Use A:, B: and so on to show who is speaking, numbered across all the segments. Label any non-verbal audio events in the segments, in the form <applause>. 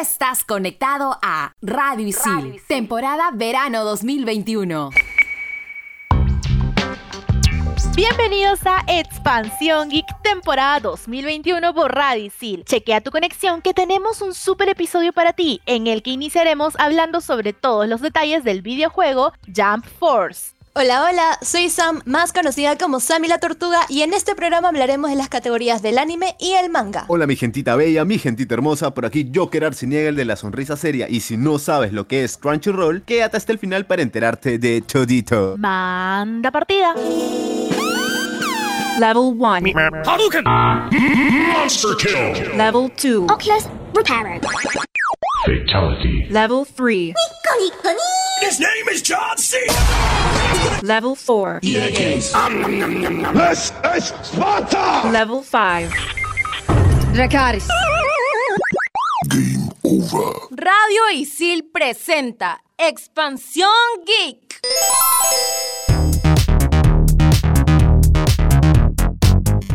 A: estás conectado a Radio Isil, temporada verano 2021.
B: Bienvenidos a Expansión Geek temporada 2021 por Radisil. Chequea tu conexión que tenemos un super episodio para ti en el que iniciaremos hablando sobre todos los detalles del videojuego Jump Force.
C: Hola, hola, soy Sam, más conocida como Sammy la Tortuga, y en este programa hablaremos de las categorías del anime y el manga.
D: Hola, mi gentita bella, mi gentita hermosa, por aquí Joker Arciniega, el de la sonrisa seria, y si no sabes lo que es Crunchyroll, quédate hasta el final para enterarte de todito.
B: Manda partida.
E: Level 1.
F: Hadouken! Monster kill!
E: Level 2.
G: Oculus Repairer.
F: Fatality.
E: Level 3.
F: His name is John C.
E: Level 4.
F: This is Sparta!
E: Level 5.
G: Dracaris.
F: Game over.
A: Radio Isil presenta Expansión Geek.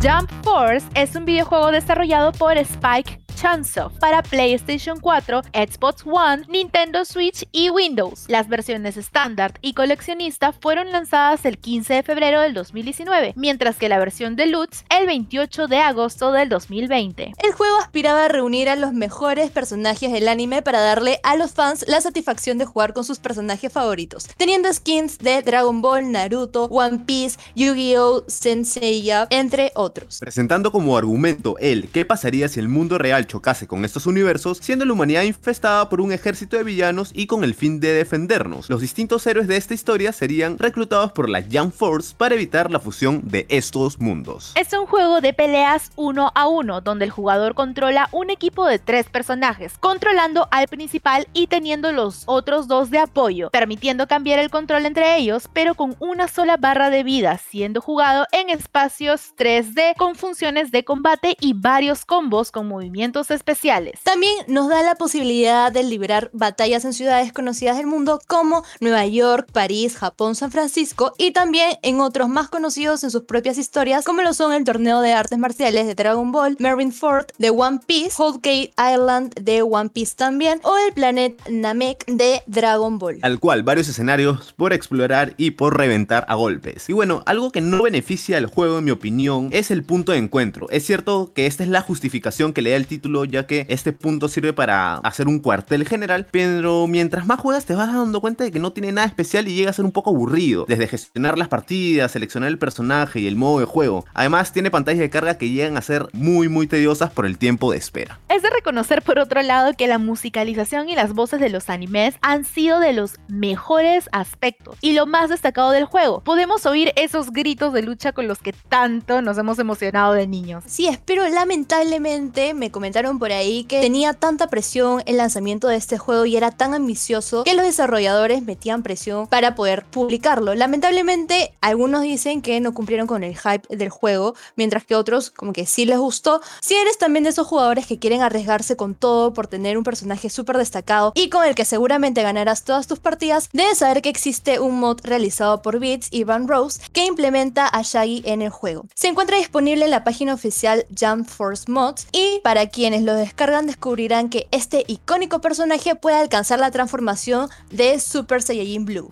B: Jump Force es un videojuego desarrollado por Spike Chunsoft para PlayStation 4, Xbox One, Nintendo Switch y Windows. Las versiones estándar y coleccionista fueron lanzadas el 15 de febrero del 2019, mientras que la versión deluxe el 28 de agosto del 2020.
C: El juego aspiraba a reunir a los mejores personajes del anime para darle a los fans la satisfacción de jugar con sus personajes favoritos, teniendo skins de Dragon Ball, Naruto, One Piece, Yu-Gi-Oh!, Senseiya, entre otros.
D: Presentando como argumento el qué pasaría si el mundo real chocase con estos universos, siendo la humanidad infestada por un ejército de villanos y con el fin de defendernos. Los distintos héroes de esta historia serían reclutados por la Jump Force para evitar la fusión de estos mundos.
B: Es un juego de peleas uno a uno, donde el jugador controla un equipo de tres personajes, controlando al principal y teniendo los otros dos de apoyo, permitiendo cambiar el control entre ellos, pero con una sola barra de vida, siendo jugado en espacios 3D con funciones de combate y varios combos con movimientos especiales.
C: También nos da la posibilidad de librar batallas en ciudades conocidas del mundo como Nueva York, París, Japón, San Francisco y también en otros más conocidos en sus propias historias como lo son el torneo de artes marciales de Dragon Ball, Marineford de One Piece, Whole Cake Island de One Piece también o el planeta Namek de Dragon Ball.
D: Al cual varios escenarios por explorar y por reventar a golpes. Y bueno, algo que no beneficia al juego en mi opinión es el punto de encuentro. Es cierto que esta es la justificación que le da el título ya que este punto sirve para hacer un cuartel general, pero mientras más juegas te vas dando cuenta de que no tiene nada especial y llega a ser un poco aburrido, desde gestionar las partidas, seleccionar el personaje y el modo de juego. Además tiene pantallas de carga que llegan a ser muy muy tediosas por el tiempo de espera.
B: Es de reconocer por otro lado que la musicalización y las voces de los animes han sido de los mejores aspectos y lo más destacado del juego. Podemos oír esos gritos de lucha con los que tanto nos hemos emocionado de niños.
C: Sí, es, pero lamentablemente me comentaron por ahí que tenía tanta presión el lanzamiento de este juego y era tan ambicioso que los desarrolladores metían presión para poder publicarlo. Lamentablemente, algunos dicen que no cumplieron con el hype del juego, mientras que otros como que sí les gustó. Si eres también de esos jugadores que quieren arriesgarse con todo por tener un personaje súper destacado y con el que seguramente ganarás todas tus partidas, debes saber que existe un mod realizado por Beats y Van Rose que implementa a Shaggy en el juego. Se encuentra disponible en la página oficial Jump Force Mods y para quienes lo descargan descubrirán que este icónico personaje puede alcanzar la transformación de Super Saiyajin Blue.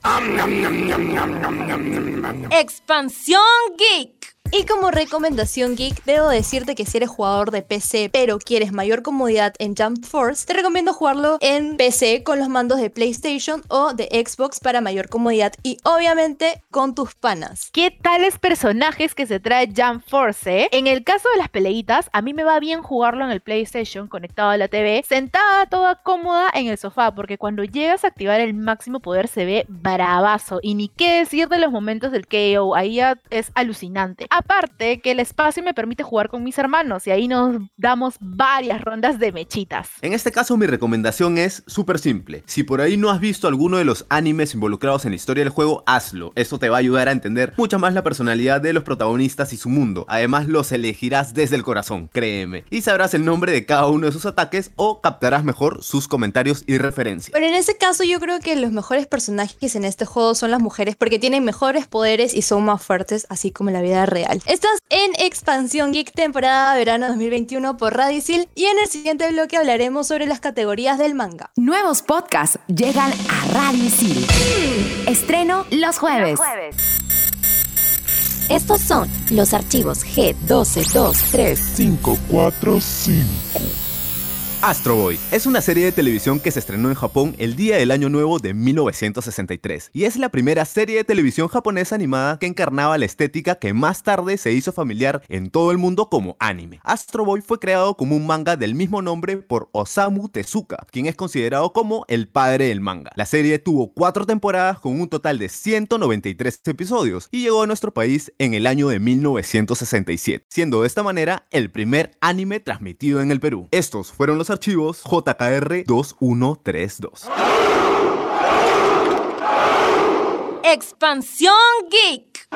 A: Expansión Geek.
C: Y como recomendación geek, debo decirte que si eres jugador de PC pero quieres mayor comodidad en Jump Force, te recomiendo jugarlo en PC con los mandos de PlayStation o de Xbox para mayor comodidad y obviamente con tus panas.
B: ¿Qué tales personajes que se trae Jump Force? eh? En el caso de las peleitas, a mí me va bien jugarlo en el PlayStation conectado a la TV, sentada toda cómoda en el sofá, porque cuando llegas a activar el máximo poder se ve bravazo. Y ni qué decir de los momentos del KO, ahí es alucinante. Aparte que el espacio me permite jugar con mis hermanos y ahí nos damos varias rondas de mechitas.
D: En este caso mi recomendación es súper simple. Si por ahí no has visto alguno de los animes involucrados en la historia del juego, hazlo. Esto te va a ayudar a entender mucho más la personalidad de los protagonistas y su mundo. Además los elegirás desde el corazón, créeme. Y sabrás el nombre de cada uno de sus ataques o captarás mejor sus comentarios y referencias.
C: Pero en ese caso yo creo que los mejores personajes en este juego son las mujeres porque tienen mejores poderes y son más fuertes, así como en la vida real. Estás en Expansión Geek temporada verano 2021 por Radicil y en el siguiente bloque hablaremos sobre las categorías del manga.
A: Nuevos podcasts llegan a Radio Isil. Estreno los jueves.
G: Estos son los archivos G12235.
F: 545.
D: Astro Boy es una serie de televisión que se estrenó en Japón el día del año nuevo de 1963 y es la primera serie de televisión japonesa animada que encarnaba la estética que más tarde se hizo familiar en todo el mundo como anime. Astro Boy fue creado como un manga del mismo nombre por Osamu Tezuka, quien es considerado como el padre del manga. La serie tuvo cuatro temporadas con un total de 193 episodios y llegó a nuestro país en el año de 1967, siendo de esta manera el primer anime transmitido en el Perú. Estos fueron los archivos JKR 2132.
H: Expansión Geek.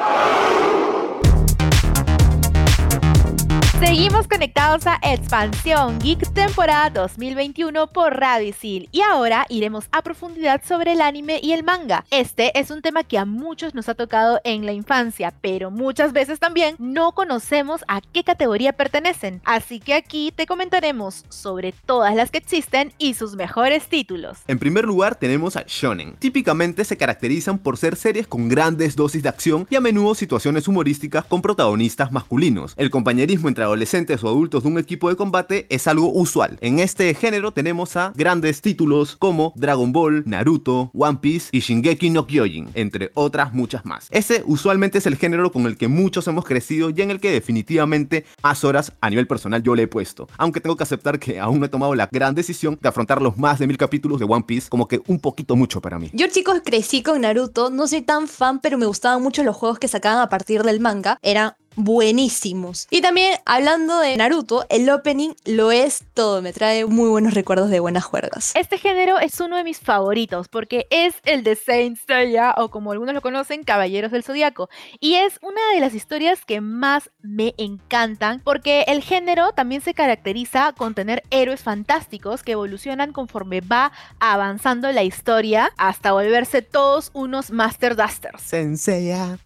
B: Seguimos conectados a Expansión Geek temporada 2021 por Radio Isil y ahora iremos a profundidad sobre el anime y el manga. Este es un tema que a muchos nos ha tocado en la infancia, pero muchas veces también no conocemos a qué categoría pertenecen. Así que aquí te comentaremos sobre todas las que existen y sus mejores títulos.
D: En primer lugar tenemos a Shonen. Típicamente se caracterizan por ser series con grandes dosis de acción y a menudo situaciones humorísticas con protagonistas masculinos. El compañerismo entre adolescentes o adultos de un equipo de combate es algo usual. En este género tenemos a grandes títulos como Dragon Ball, Naruto, One Piece y Shingeki no Kyojin, entre otras muchas más. Ese usualmente es el género con el que muchos hemos crecido y en el que definitivamente más horas a nivel personal yo le he puesto. Aunque tengo que aceptar que aún no he tomado la gran decisión de afrontar los más de mil capítulos de One Piece como que un poquito mucho para mí.
C: Yo chicos crecí con Naruto, no soy tan fan, pero me gustaban mucho los juegos que sacaban a partir del manga. Eran buenísimos. Y también hablando de Naruto, el opening lo es todo, me trae muy buenos recuerdos de buenas juergas.
B: Este género es uno de mis favoritos porque es el de Saint Seiya o como algunos lo conocen, Caballeros del Zodiaco. Y es una de las historias que más me encantan porque el género también se caracteriza con tener héroes fantásticos que evolucionan conforme va avanzando la historia hasta volverse todos unos Master Dusters.
D: Senseiya.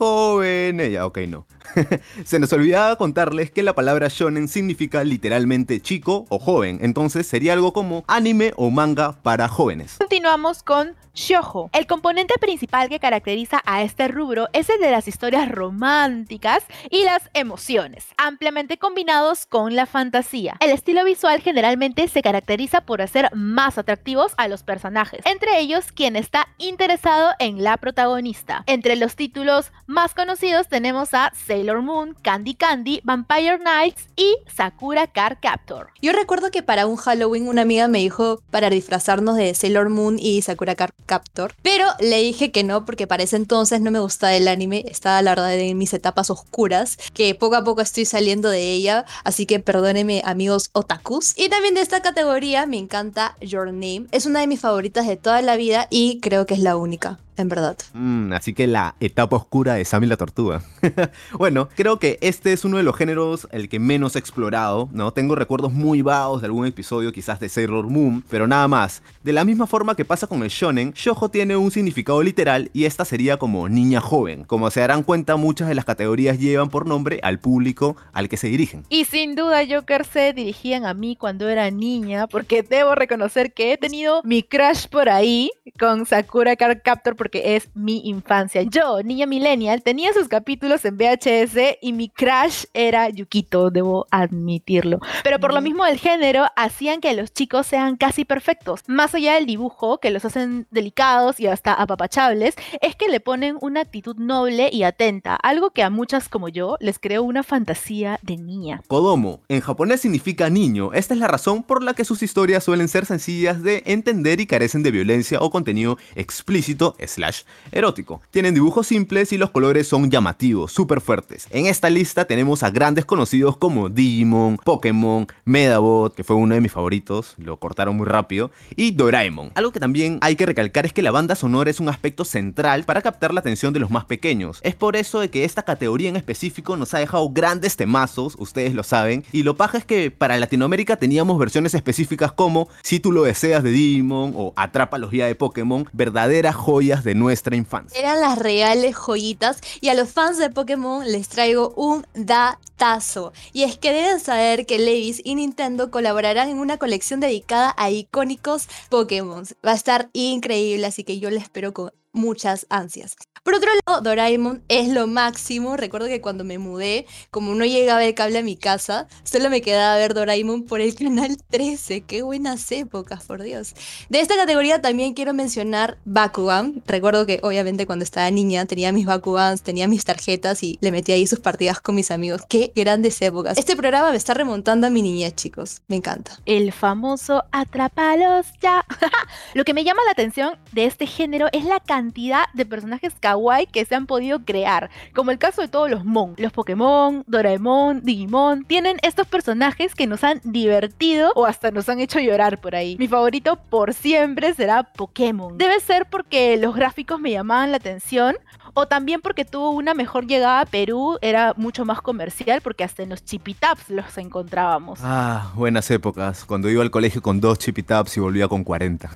D: Joven, ella, ok, no. <laughs> Se nos olvidaba contarles que la palabra shonen significa literalmente chico o joven, entonces sería algo como anime o manga para jóvenes.
B: Continuamos con Shoujo. El componente principal que caracteriza a este rubro es el de las historias románticas y las emociones, ampliamente combinados con la fantasía. El estilo visual generalmente se caracteriza por hacer más atractivos a los personajes, entre ellos quien está interesado en la protagonista. Entre los títulos más conocidos tenemos a Sailor Moon, Candy Candy, Vampire Nights y Sakura Card Captor.
C: Yo recuerdo que para un Halloween una amiga me dijo para disfrazarnos de Sailor Moon y Sakura Card Captor, pero le dije que no porque para ese entonces no me gustaba el anime, estaba la verdad en mis etapas oscuras, que poco a poco estoy saliendo de ella, así que perdónenme amigos otakus. Y también de esta categoría me encanta Your Name, es una de mis favoritas de toda la vida y creo que es la única en verdad.
D: Mm, así que la etapa oscura de Sammy la Tortuga. <laughs> bueno, creo que este es uno de los géneros el que menos he explorado, ¿no? Tengo recuerdos muy vagos de algún episodio quizás de Sailor Moon, pero nada más. De la misma forma que pasa con el shonen, shoujo tiene un significado literal y esta sería como niña joven. Como se darán cuenta, muchas de las categorías llevan por nombre al público al que se dirigen.
B: Y sin duda Joker se dirigían a mí cuando era niña, porque debo reconocer que he tenido mi crush por ahí con Sakura Card Captor porque es mi infancia. Yo, niña tenía sus capítulos en VHS y mi crush era Yukito, debo admitirlo. Pero por lo mismo del género, hacían que los chicos sean casi perfectos. Más allá del dibujo, que los hacen delicados y hasta apapachables, es que le ponen una actitud noble y atenta, algo que a muchas como yo les creó una fantasía de niña.
D: Kodomo, en japonés significa niño. Esta es la razón por la que sus historias suelen ser sencillas de entender y carecen de violencia o contenido explícito, slash erótico. Tienen dibujos simples y los colores son llamativos, súper fuertes. En esta lista tenemos a grandes conocidos como Digimon, Pokémon, Medabot, que fue uno de mis favoritos, lo cortaron muy rápido, y Doraemon. Algo que también hay que recalcar es que la banda sonora es un aspecto central para captar la atención de los más pequeños. Es por eso de que esta categoría en específico nos ha dejado grandes temazos, ustedes lo saben, y lo paja es que para Latinoamérica teníamos versiones específicas como Si tú lo deseas de Digimon o Atrapa los guía de Pokémon, verdaderas joyas de nuestra infancia.
C: Eran las reales joyitas y a los fans de Pokémon les traigo un datazo. Y es que deben saber que Levis y Nintendo colaborarán en una colección dedicada a icónicos Pokémon. Va a estar increíble, así que yo le espero con muchas ansias. Por otro lado, Doraemon es lo máximo. Recuerdo que cuando me mudé, como no llegaba el cable a mi casa, solo me quedaba ver Doraemon por el <laughs> canal 13. Qué buenas épocas, por Dios. De esta categoría también quiero mencionar Bakugan. Recuerdo que obviamente cuando estaba niña tenía mis Bakugans, tenía mis tarjetas y le metía ahí sus partidas con mis amigos. Qué grandes épocas. Este programa me está remontando a mi niñez, chicos. Me encanta.
B: El famoso Atrápalos ya. <laughs> Lo que me llama la atención de este género es la cantidad de personajes que se han podido crear, como el caso de todos los Mon. Los Pokémon, Doraemon, Digimon, tienen estos personajes que nos han divertido o hasta nos han hecho llorar por ahí. Mi favorito por siempre será Pokémon. Debe ser porque los gráficos me llamaban la atención o también porque tuvo una mejor llegada a Perú, era mucho más comercial porque hasta en los chipitaps los encontrábamos.
D: Ah, buenas épocas, cuando iba al colegio con dos chipitaps y volvía con 40.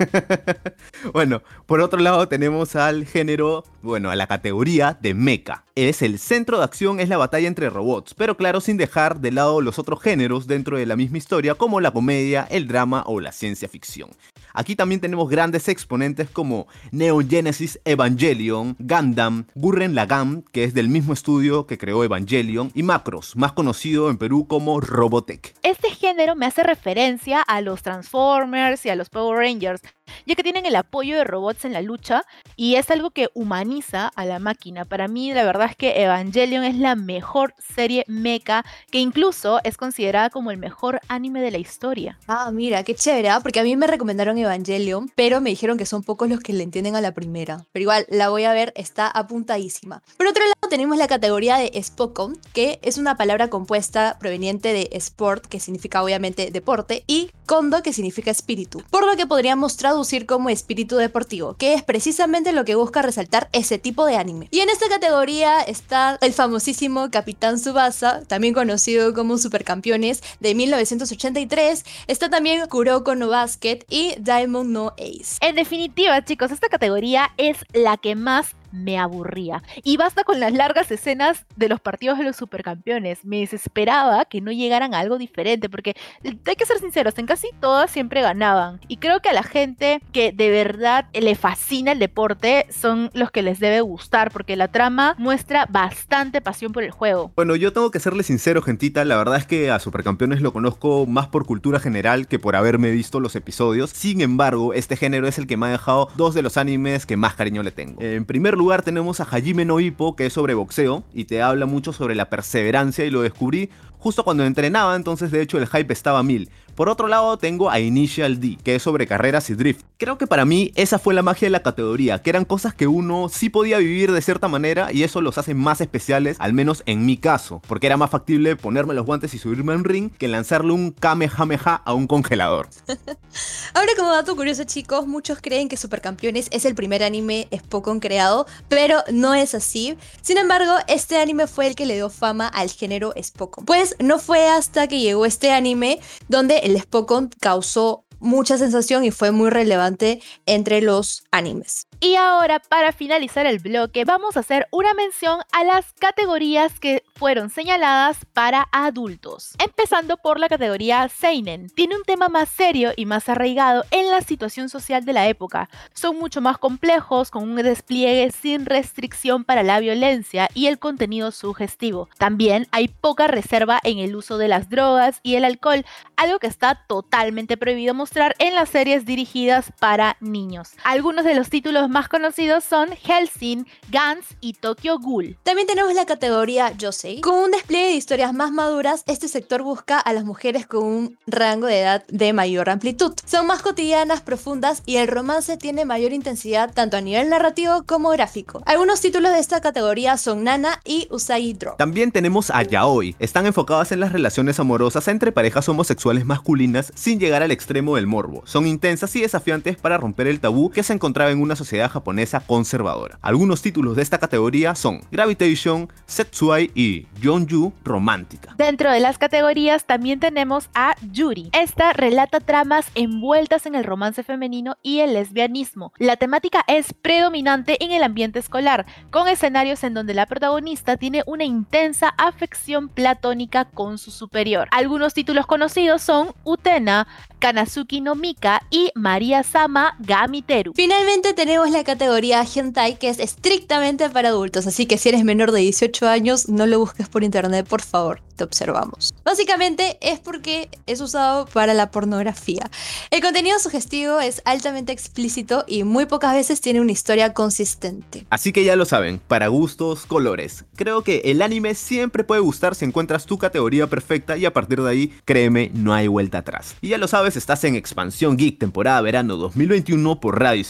D: <laughs> bueno, por otro lado tenemos al género, bueno, a la categoría de mecha. Es el centro de acción, es la batalla entre robots, pero claro, sin dejar de lado los otros géneros dentro de la misma historia, como la comedia, el drama o la ciencia ficción. Aquí también tenemos grandes exponentes como Neo Genesis Evangelion, Gundam, Gurren Lagann, que es del mismo estudio que creó Evangelion, y Macros, más conocido en Perú como Robotech.
B: Este género me hace referencia a los Transformers y a los Power Rangers, ya que tienen el apoyo de robots en la lucha y es algo que humaniza a la máquina. Para mí, la verdad es que Evangelion es la mejor serie mecha, que incluso es considerada como el mejor anime de la historia.
C: Ah, mira, qué chévere, ¿ah? porque a mí me recomendaron Evangelion, pero me dijeron que son pocos los que le entienden a la primera. Pero igual, la voy a ver, está apuntadísima. Por otro lado, tenemos la categoría de Spokon, que es una palabra compuesta proveniente de sport, que significa obviamente deporte, y kondo, que significa espíritu. Por lo que podríamos traducir como espíritu deportivo, que es precisamente lo que busca resaltar ese tipo de anime. Y en esta categoría está el famosísimo Capitán Subasa, también conocido como Supercampeones de 1983. Está también Kuroko no Basket y Diamond no Ace.
B: En definitiva, chicos, esta categoría es la que más me aburría. Y basta con las largas escenas de los partidos de los supercampeones. Me desesperaba que no llegaran a algo diferente, porque hay que ser sinceros, en casi todas siempre ganaban. Y creo que a la gente que de verdad le fascina el deporte son los que les debe gustar, porque la trama muestra bastante pasión por el juego.
D: Bueno, yo tengo que serle sincero, gentita, la verdad es que a Supercampeones lo conozco más por cultura general que por haberme visto los episodios. Sin embargo, este género es el que me ha dejado dos de los animes que más cariño le tengo. En primer lugar tenemos a Hajime no Ippo, que es sobre boxeo y te habla mucho sobre la perseverancia y lo descubrí justo cuando entrenaba, entonces de hecho el hype estaba mil. Por otro lado tengo a Initial D, que es sobre carreras y drift. Creo que para mí esa fue la magia de la categoría, que eran cosas que uno sí podía vivir de cierta manera y eso los hace más especiales, al menos en mi caso, porque era más factible ponerme los guantes y subirme a un ring que lanzarle un Kamehameha a un congelador. <laughs>
C: Ahora como dato curioso chicos, muchos creen que Supercampeones es el primer anime Spokon creado, pero no es así. Sin embargo, este anime fue el que le dio fama al género Spokon. Pues no fue hasta que llegó este anime donde el Spokon causó mucha sensación y fue muy relevante entre los animes.
B: Y ahora, para finalizar el bloque, vamos a hacer una mención a las categorías que fueron señaladas para adultos. Empezando por la categoría Seinen. Tiene un tema más serio y más arraigado en la situación social de la época. Son mucho más complejos, con un despliegue sin restricción para la violencia y el contenido sugestivo. También hay poca reserva en el uso de las drogas y el alcohol, algo que está totalmente prohibido mostrar en las series dirigidas para niños. Algunos de los títulos más conocidos son Hellsing, Gantz y Tokyo Ghoul.
C: También tenemos la categoría Yosei. Con un despliegue de historias más maduras, este sector busca a las mujeres con un rango de edad de mayor amplitud. Son más cotidianas, profundas y el romance tiene mayor intensidad tanto a nivel narrativo como gráfico. Algunos títulos de esta categoría son Nana y Usagi Drop.
D: También tenemos a Yaoi. Están enfocadas en las relaciones amorosas entre parejas homosexuales masculinas sin llegar al extremo del morbo. Son intensas y desafiantes para romper el tabú que se encontraba en una sociedad japonesa conservadora. Algunos títulos de esta categoría son Gravitation, Setsuai y Yonju Romántica.
B: Dentro de las categorías también tenemos a Yuri. Esta relata tramas envueltas en el romance femenino y el lesbianismo. La temática es predominante en el ambiente escolar, con escenarios en donde la protagonista tiene una intensa afección platónica con su superior. Algunos títulos conocidos son Utena, Kanazuki no Mika y María Sama Gamiteru.
C: Finalmente tenemos la categoría Hentai que es estrictamente para adultos, así que si eres menor de 18 años no lo busques por internet, por favor, te observamos. Básicamente es porque es usado para la pornografía. El contenido sugestivo es altamente explícito y muy pocas veces tiene una historia consistente.
D: Así que ya lo saben, para gustos, colores. Creo que el anime siempre puede gustar si encuentras tu categoría perfecta y a partir de ahí, créeme, no hay vuelta atrás. Y ya lo sabes, estás en Expansión Geek temporada verano 2021 por Radio.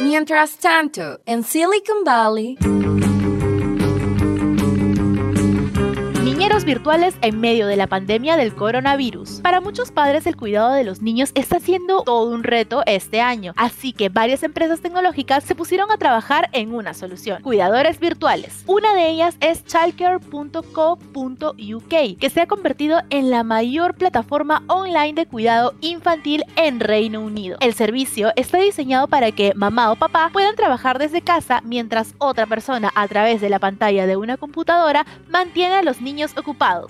A: Mientras tanto, en Silicon Valley...
B: Virtuales en medio de la pandemia del coronavirus. Para muchos padres el cuidado de los niños está siendo todo un reto este año, así que varias empresas tecnológicas se pusieron a trabajar en una solución, cuidadores virtuales. Una de ellas es childcare.co.uk, que se ha convertido en la mayor plataforma online de cuidado infantil en Reino Unido. El servicio está diseñado para que mamá o papá puedan trabajar desde casa mientras otra persona a través de la pantalla de una computadora mantiene a los niños ocupados.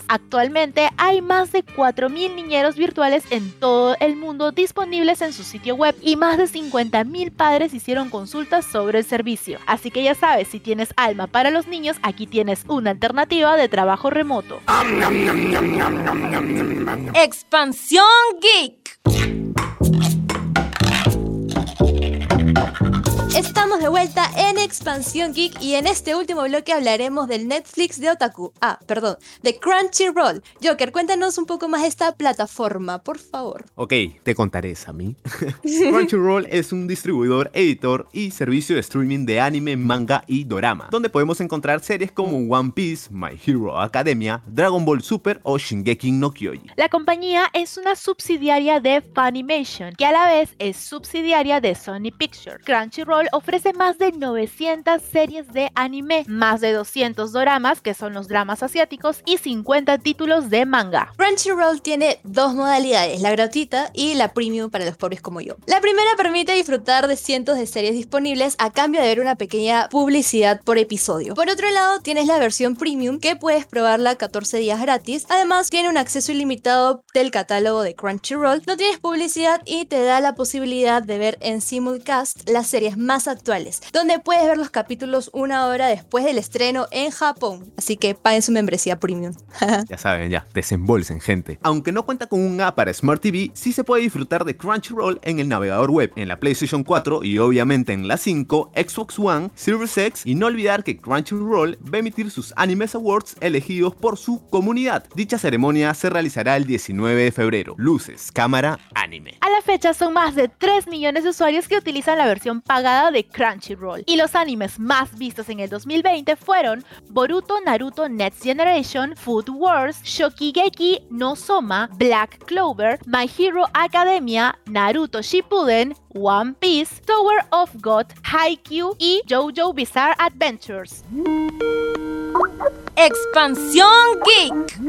B: Actualmente hay más de 4.000 niñeros virtuales en todo el mundo disponibles en su sitio web y más de 50.000 padres hicieron consultas sobre el servicio. Así que ya sabes, si tienes alma para los niños, aquí tienes una alternativa de trabajo remoto.
A: Expansión Geek.
C: Estamos de vuelta en Expansión Geek y en este último bloque hablaremos del Netflix de Otaku. Ah, perdón, de Crunchyroll. Joker, cuéntanos un poco más de esta plataforma, por favor.
D: Ok, te contaré, Sammy. <laughs> Crunchyroll es un distribuidor, editor y servicio de streaming de anime, manga y dorama, donde podemos encontrar series como One Piece, My Hero Academia, Dragon Ball Super o Shingeki no Kyoji.
B: La compañía es una subsidiaria de Funimation, que a la vez es subsidiaria de Sony Pictures. Crunchyroll ofrece más de 900 series de anime, más de 200 doramas, que son los dramas asiáticos, y 50 títulos de manga.
C: Crunchyroll tiene dos modalidades, la gratuita y la premium para los pobres como yo. La primera permite disfrutar de cientos de series disponibles a cambio de ver una pequeña publicidad por episodio. Por otro lado, tienes la versión premium que puedes probarla 14 días gratis. Además, tiene un acceso ilimitado del catálogo de Crunchyroll, no tienes publicidad y te da la posibilidad de ver en simulcast las series más actuales, donde puedes ver los capítulos una hora después del estreno en Japón. Así que paguen su membresía premium. <laughs>
D: Ya saben, ya, desembolsen, gente. Aunque no cuenta con un app para Smart TV, sí se puede disfrutar de Crunchyroll en el navegador web, en la PlayStation 4 y obviamente en la 5, Xbox One, Series X y no olvidar que Crunchyroll va a emitir sus Animes Awards elegidos por su comunidad. Dicha ceremonia se realizará el 19 de febrero. Luces, cámara, anime.
B: A la fecha son más de 3 millones de usuarios que utilizan la versión pagada de Crunchyroll. Y los animes más vistos en el 2020 fueron Boruto, Naruto Next Generation, Food Wars, Shokigeki no Soma, Black Clover, My Hero Academia, Naruto Shippuden, One Piece, Tower of God, Haikyuu y JoJo Bizarre Adventures.
A: Expansión Geek.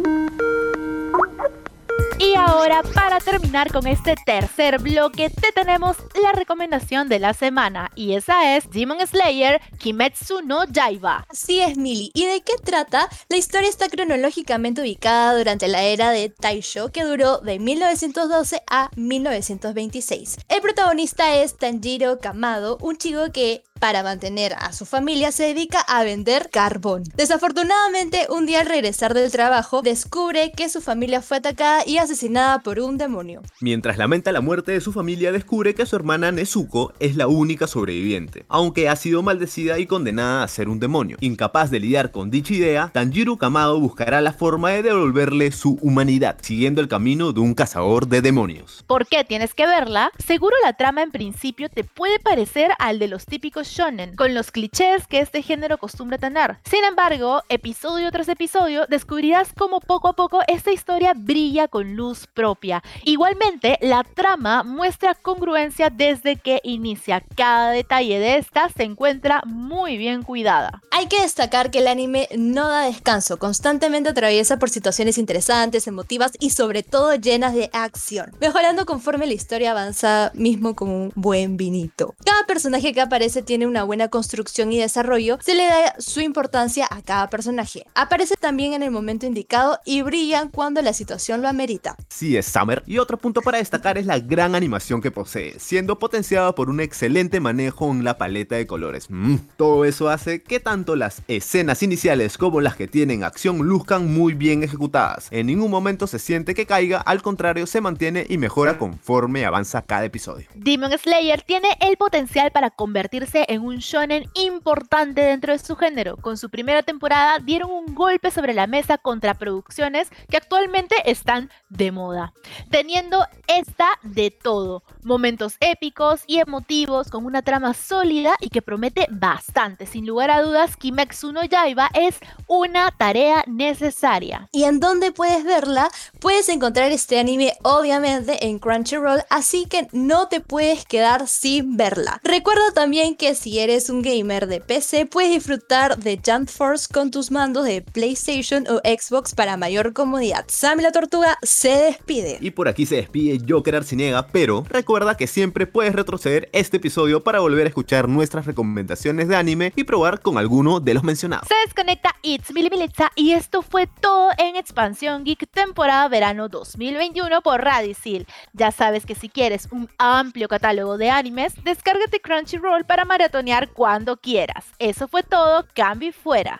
B: Y ahora, para terminar con este tercer bloque, te tenemos la recomendación de la semana. Y esa es Demon Slayer Kimetsu no Yaiba.
C: Así es, Mili. ¿Y de qué trata? La historia está cronológicamente ubicada durante la era de Taisho, que duró de 1912 a 1926. El protagonista es Tanjiro Kamado, un chico que para mantener a su familia, se dedica a vender carbón. Desafortunadamente, un día al regresar del trabajo, descubre que su familia fue atacada y asesinada por un demonio.
D: Mientras lamenta la muerte de su familia, descubre que su hermana Nezuko es la única sobreviviente, aunque ha sido maldecida y condenada a ser un demonio. Incapaz de lidiar con dicha idea, Tanjiro Kamado buscará la forma de devolverle su humanidad, siguiendo el camino de un cazador de demonios.
B: ¿Por qué tienes que verla? Seguro la trama en principio te puede parecer al de los típicos shonen, con los clichés que este género acostumbra tener. Sin embargo, episodio tras episodio, descubrirás cómo poco a poco esta historia brilla con luz propia. Igualmente, la trama muestra congruencia desde que inicia. Cada detalle de esta se encuentra muy bien cuidada.
C: Hay que destacar que el anime no da descanso, constantemente atraviesa por situaciones interesantes, emotivas y sobre todo llenas de acción, mejorando conforme la historia avanza mismo como un buen vinito. Cada personaje que aparece tiene una buena construcción y desarrollo, se le da su importancia a cada personaje. Aparece también en el momento indicado y brillan cuando la situación lo amerita.
D: Sí es Summer, y otro punto para destacar es la gran animación que posee, siendo potenciada por un excelente manejo en la paleta de colores. Mm, todo eso hace que tanto las escenas iniciales como las que tienen acción luzcan muy bien ejecutadas. En ningún momento se siente que caiga, al contrario se mantiene y mejora conforme avanza cada episodio.
B: Demon Slayer tiene el potencial para convertirse en un shonen importante dentro de su género. Con su primera temporada dieron un golpe sobre la mesa contra producciones que actualmente están de moda, teniendo esta de todo, momentos épicos y emotivos con una trama sólida y que promete bastante. Sin lugar a dudas, Kimetsu no Yaiba es una tarea necesaria.
C: ¿Y en dónde puedes verla? Puedes encontrar este anime obviamente en Crunchyroll, así que no te puedes quedar sin verla. Recuerda también que si eres un gamer de PC, puedes disfrutar de Jump Force con tus mandos de PlayStation o Xbox para mayor comodidad. Sammy la Tortuga se despide.
D: Y por aquí se despide Joker Arcinega, pero recuerda que siempre puedes retroceder este episodio para volver a escuchar nuestras recomendaciones de anime y probar con alguno de los mencionados.
B: Se desconecta It's Mili Militza y esto fue todo en Expansión Geek temporada verano 2021 por Radicil. Ya sabes que si quieres un amplio catálogo de animes, descárgate Crunchyroll para maratonear cuando quieras. Eso fue todo, cambio y fuera.